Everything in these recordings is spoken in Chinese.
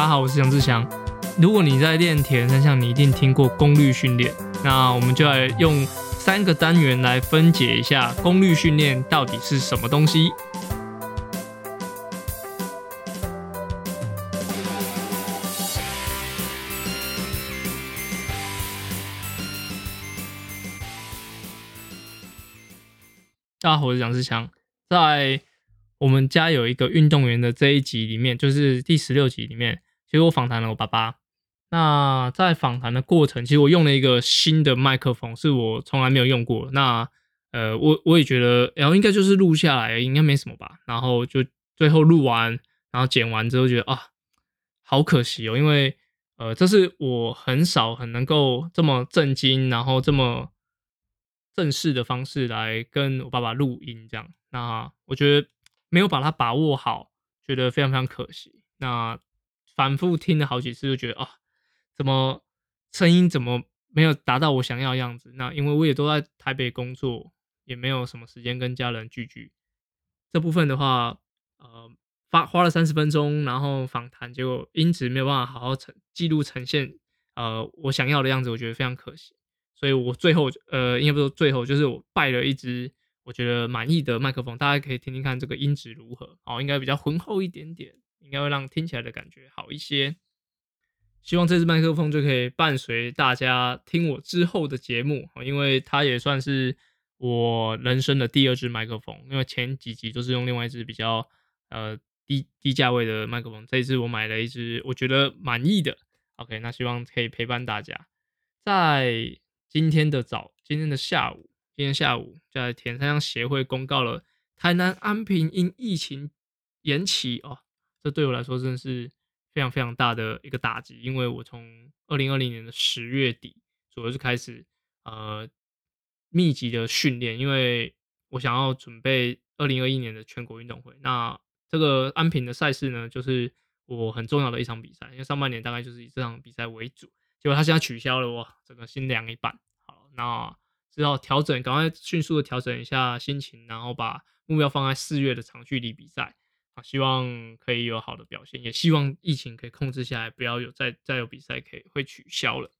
大家好，我是杨志祥。如果你在练铁人三项，你一定听过功率训练。那我们就来用三个单元来分解一下功率训练到底是什么东西。大家好，我是杨志强。在我们家有一个运动员的这一集里面，就是第十六集里面，其实我访谈了我爸爸。那在访谈的过程，其实我用了一个新的麦克风，是我从来没有用过。那呃，我我也觉得，然后应该就是录下来，应该没什么吧。然后就最后录完，然后剪完之后，觉得啊，好可惜哦，因为呃，这是我很少很能够这么震惊，然后这么正式的方式来跟我爸爸录音这样。那我觉得。没有把它把握好，觉得非常非常可惜。那反复听了好几次，就觉得啊，怎么声音怎么没有达到我想要的样子？那因为我也都在台北工作，也没有什么时间跟家人聚聚。这部分的话，呃，发花了三十分钟，然后访谈，结果音质没有办法好好呈记录呈现，呃，我想要的样子，我觉得非常可惜。所以我最后，呃，应该不说最后，就是我拜了一支。我觉得满意的麦克风，大家可以听听看这个音质如何。哦，应该比较浑厚一点点，应该会让听起来的感觉好一些。希望这支麦克风就可以伴随大家听我之后的节目，因为它也算是我人生的第二支麦克风。因为前几集都是用另外一支比较呃低低价位的麦克风，这一次我买了一支我觉得满意的。OK，那希望可以陪伴大家。在今天的早，今天的下午。今天下午，在田山乡协会公告了台南安平因疫情延期哦，这对我来说真的是非常非常大的一个打击，因为我从二零二零年的十月底左右就开始呃密集的训练，因为我想要准备二零二一年的全国运动会。那这个安平的赛事呢，就是我很重要的一场比赛，因为上半年大概就是以这场比赛为主，结果他现在取消了，哇，整个心凉一半。好，那。只好调整，赶快迅速的调整一下心情，然后把目标放在四月的长距离比赛啊，希望可以有好的表现，也希望疫情可以控制下来，不要有再再有比赛可以会取消了。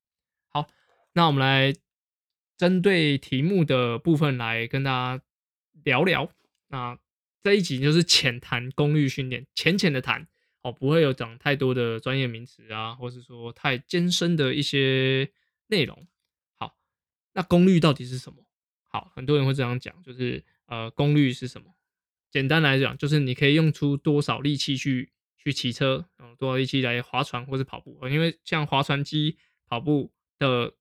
好，那我们来针对题目的部分来跟大家聊聊。那这一集就是浅谈功率训练，浅浅的谈哦，不会有讲太多的专业名词啊，或是说太艰深的一些内容。好那功率到底是什么？好，很多人会这样讲，就是呃，功率是什么？简单来讲，就是你可以用出多少力气去去骑车，嗯，多少力气来划船或者跑步。因为像划船机、跑步的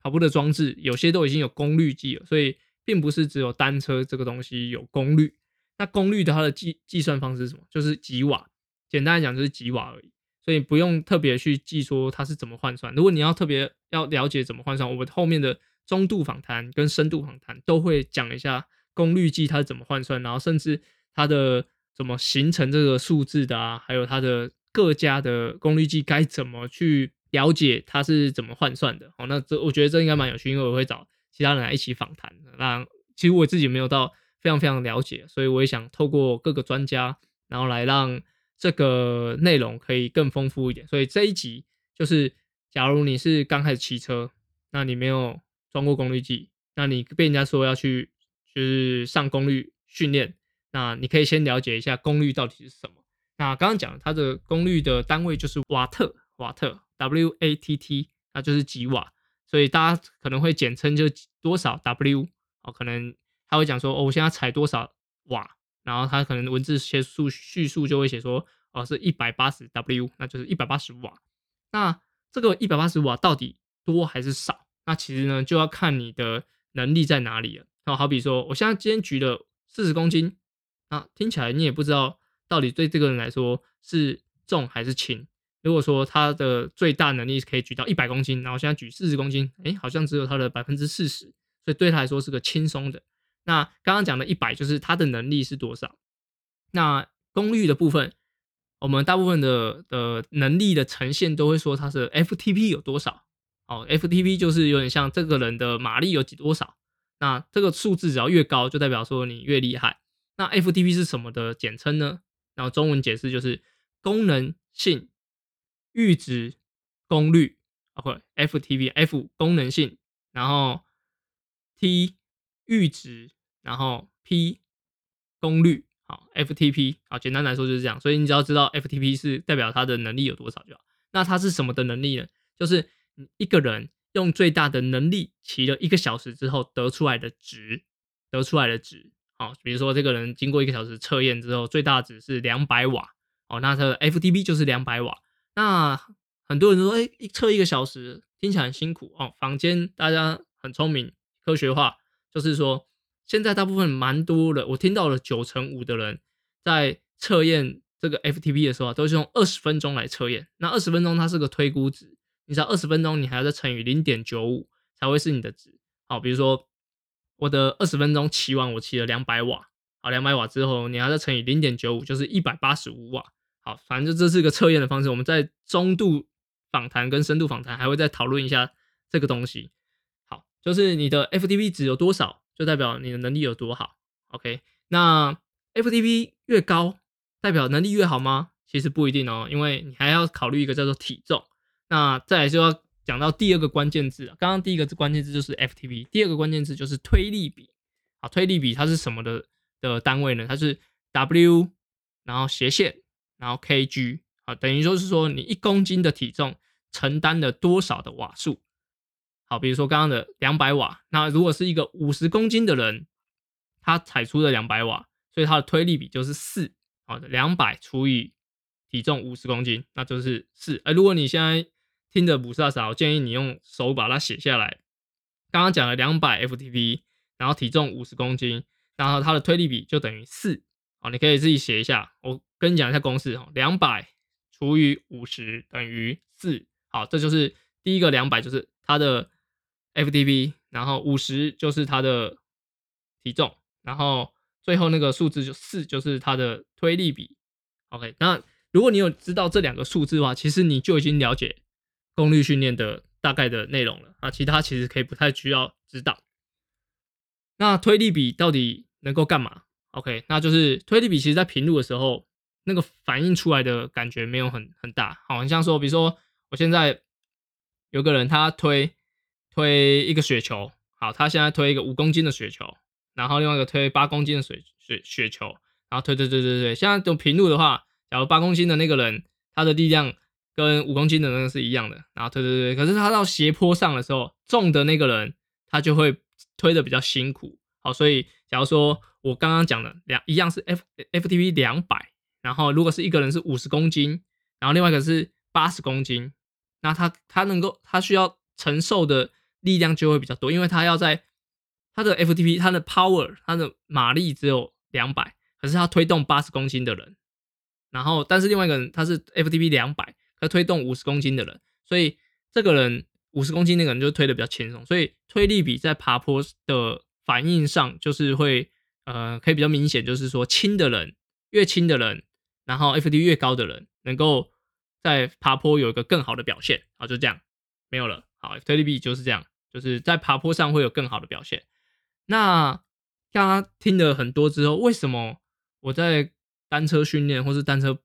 跑步的装置，有些都已经有功率计了，所以并不是只有单车这个东西有功率。那功率的它的计计算方式是什么？就是几瓦。简单来讲，就是几瓦而已。所以不用特别去记说它是怎么换算。如果你要特别要了解怎么换算，我们后面的。中度访谈跟深度访谈都会讲一下功率计它是怎么换算，然后甚至它的怎么形成这个数字的啊，还有它的各家的功率计该怎么去了解它是怎么换算的。哦，那这我觉得这应该蛮有趣，因为我会找其他人来一起访谈。那其实我自己没有到非常非常了解，所以我也想透过各个专家，然后来让这个内容可以更丰富一点。所以这一集就是，假如你是刚开始骑车，那你没有。装过功率计，那你被人家说要去就是上功率训练，那你可以先了解一下功率到底是什么。那刚刚讲它的功率的单位就是瓦特，瓦特 W A T T，那就是几瓦，所以大家可能会简称就多少 W 哦，可能他会讲说哦，我现在踩多少瓦，然后他可能文字写述叙述就会写说哦是一百八十 W，那就是一百八十瓦。那这个一百八十瓦到底多还是少？那其实呢，就要看你的能力在哪里了。那好比说，我现在今天举了四十公斤，那听起来你也不知道到底对这个人来说是重还是轻。如果说他的最大能力可以举到一百公斤，然后现在举四十公斤，哎，好像只有他的百分之四十，所以对他来说是个轻松的。那刚刚讲的一百就是他的能力是多少？那功率的部分，我们大部分的的能力的呈现都会说它是 FTP 有多少。哦，FTP 就是有点像这个人的马力有几多少，那这个数字只要越高，就代表说你越厉害。那 FTP 是什么的简称呢？然后中文解释就是功能性阈值功率，OK FTP F 功能性，然后 T 阈值，然后 P 功率，好 FTP 好，简单来说就是这样，所以你只要知道 FTP 是代表它的能力有多少就好。那它是什么的能力呢？就是一个人用最大的能力骑了一个小时之后得出来的值，得出来的值。好，比如说这个人经过一个小时测验之后，最大值是两百瓦，哦，那他的 FTP 就是两百瓦。那很多人说，哎，一测一个小时听起来很辛苦哦。坊间大家很聪明，科学化，就是说现在大部分蛮多的，我听到了九成五的人在测验这个 FTP 的时候，都是用二十分钟来测验。那二十分钟它是个推估值，你知道二十分钟你还要再乘以零点九五才会是你的值。好，比如说。我的二十分钟骑完，我骑了两百瓦，好，两百瓦之后，你还要再乘以零点九五，就是一百八十五瓦。好，反正这是一个测验的方式。我们在中度访谈跟深度访谈还会再讨论一下这个东西。好，就是你的 FTP 值有多少，就代表你的能力有多好。OK，那 FTP 越高，代表能力越好吗？其实不一定哦，因为你还要考虑一个叫做体重。那再来就要。讲到第二个关键字，刚刚第一个关键字就是 FTP，第二个关键字就是推力比。啊，推力比它是什么的的单位呢？它是 W，然后斜线，然后 kg，啊，等于就是说你一公斤的体重承担了多少的瓦数。好，比如说刚刚的两百瓦，那如果是一个五十公斤的人，他踩出了两百瓦，所以他的推力比就是四。好的，两百除以体重五十公斤，那就是四。哎，如果你现在听的不是少，我建议你用手把它写下来。刚刚讲了两百 FTP，然后体重五十公斤，然后它的推力比就等于四。好，你可以自己写一下。我跟你讲一下公式哦，两百除以五十等于四。好，这就是第一个两百就是它的 FTP，然后五十就是它的体重，然后最后那个数字就四就是它的推力比。OK，那如果你有知道这两个数字的话，其实你就已经了解。功率训练的大概的内容了啊，其他其实可以不太需要知道。那推力比到底能够干嘛？OK，那就是推力比，其实在平路的时候，那个反映出来的感觉没有很很大。好，你像说，比如说我现在有个人他推推一个雪球，好，他现在推一个五公斤的雪球，然后另外一个推八公斤的水雪雪球，然后推推推推推，现在都平路的话，假如八公斤的那个人他的力量。跟五公斤的那个是一样的，然后推推推，可是他到斜坡上的时候，重的那个人他就会推的比较辛苦。好，所以假如说我刚刚讲的两一样是 F FTP 两百，然后如果是一个人是五十公斤，然后另外一个是八十公斤，那他他能够他需要承受的力量就会比较多，因为他要在他的 FTP 他的 power 他的马力只有两百，可是他推动八十公斤的人，然后但是另外一个人他是 FTP 两百。要推动五十公斤的人，所以这个人五十公斤那个人就推的比较轻松，所以推力比在爬坡的反应上就是会呃可以比较明显，就是说轻的人越轻的人，然后 FD 越高的人，能够在爬坡有一个更好的表现啊，就这样没有了。好，推力比就是这样，就是在爬坡上会有更好的表现。那大家听了很多之后，为什么我在单车训练或是单车？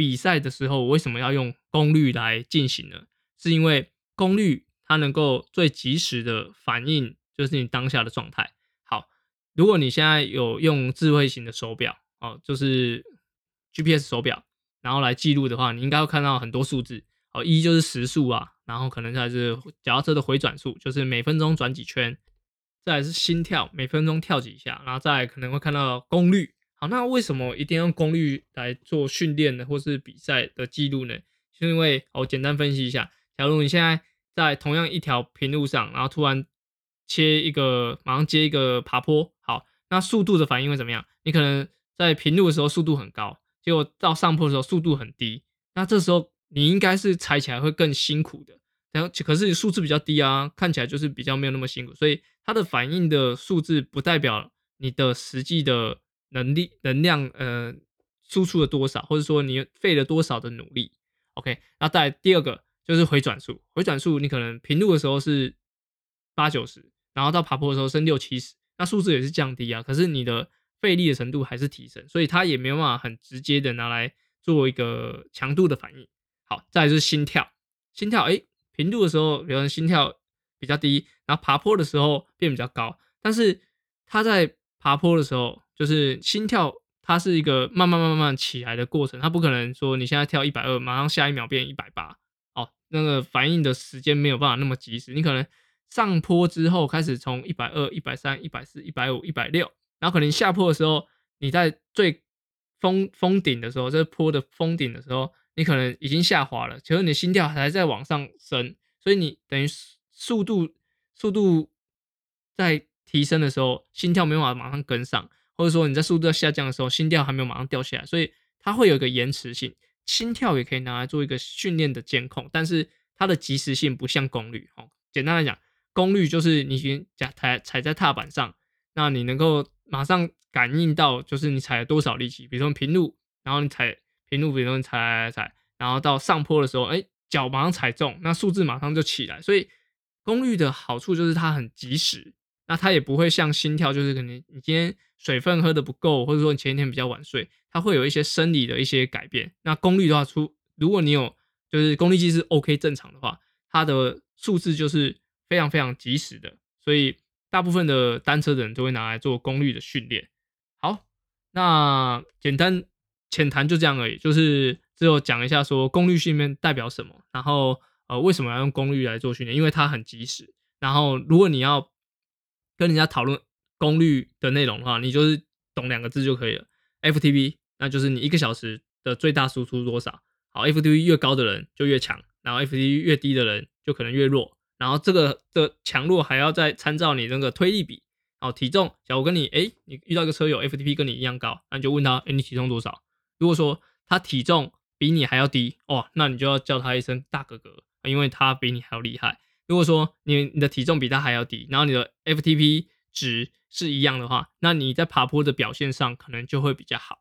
比赛的时候，为什么要用功率来进行呢？是因为功率它能够最及时的反映，就是你当下的状态。好，如果你现在有用智慧型的手表，哦，就是 GPS 手表，然后来记录的话，你应该会看到很多数字。哦，一就是时速啊，然后可能还是脚踏车的回转数，就是每分钟转几圈，再来是心跳，每分钟跳几下，然后再可能会看到功率。好，那为什么一定用功率来做训练呢，或是比赛的记录呢？是因为我简单分析一下，假如你现在在同样一条平路上，然后突然切一个，马上接一个爬坡，好，那速度的反应会怎么样？你可能在平路的时候速度很高，结果到上坡的时候速度很低，那这时候你应该是踩起来会更辛苦的，然后可是你数字比较低啊，看起来就是比较没有那么辛苦，所以它的反应的数字不代表你的实际的。能力能量呃输出了多少，或者说你费了多少的努力？OK，那再第二个就是回转数，回转数你可能平路的时候是八九十，然后到爬坡的时候升六七十，那数字也是降低啊，可是你的费力的程度还是提升，所以它也没有办法很直接的拿来做一个强度的反应。好，再来就是心跳，心跳，哎，平度的时候，有人心跳比较低，然后爬坡的时候变比较高。但是他在爬坡的时候，就是心跳，它是一个慢慢慢慢起来的过程，它不可能说你现在跳一百二，马上下一秒变一百八，哦，那个反应的时间没有办法那么及时。你可能上坡之后开始从一百二、一百三、一百四、一百五、一百六，然后可能下坡的时候，你在最峰峰顶的时候，这坡的峰顶的时候。你可能已经下滑了，其实你的心跳还在往上升，所以你等于速度速度在提升的时候，心跳没办法马上跟上，或者说你在速度在下降的时候，心跳还没有马上掉下来，所以它会有一个延迟性。心跳也可以拿来做一个训练的监控，但是它的及时性不像功率。哦，简单来讲，功率就是你先踩踩踩在踏板上，那你能够马上感应到，就是你踩了多少力气，比如说平路，然后你踩。平路比如踩踩踩，然后到上坡的时候，哎，脚马上踩中，那数字马上就起来。所以功率的好处就是它很及时，那它也不会像心跳，就是可能你今天水分喝的不够，或者说你前一天比较晚睡，它会有一些生理的一些改变。那功率的话，出如果你有就是功率计是 OK 正常的话，它的数字就是非常非常及时的。所以大部分的单车的人都会拿来做功率的训练。好，那简单。浅谈就这样而已，就是只有讲一下说功率训练代表什么，然后呃为什么要用功率来做训练，因为它很及时。然后如果你要跟人家讨论功率的内容的话，你就是懂两个字就可以了，FTP，那就是你一个小时的最大输出多少。好，FTP 越高的人就越强，然后 FTP 越低的人就可能越弱。然后这个的强弱还要再参照你那个推力比。好，体重，假如跟你哎，你遇到一个车友 FTP 跟你一样高，那你就问他，哎，你体重多少？如果说他体重比你还要低哦，那你就要叫他一声大哥哥，因为他比你还要厉害。如果说你你的体重比他还要低，然后你的 FTP 值是一样的话，那你在爬坡的表现上可能就会比较好。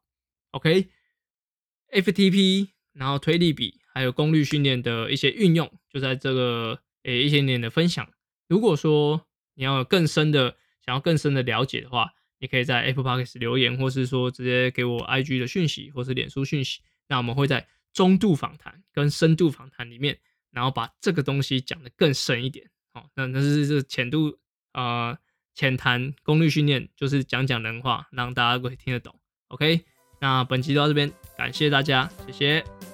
OK，FTP，然后推力比还有功率训练的一些运用，就在这个诶一些点的分享。如果说你要有更深的想要更深的了解的话，你可以在 Apple Podcast 留言，或是说直接给我 IG 的讯息，或是脸书讯息。那我们会在中度访谈跟深度访谈里面，然后把这个东西讲得更深一点。好，那那是这浅度呃浅谈功率训练，就是讲讲人话，让大家可以听得懂。OK，那本期就到这边，感谢大家，谢谢。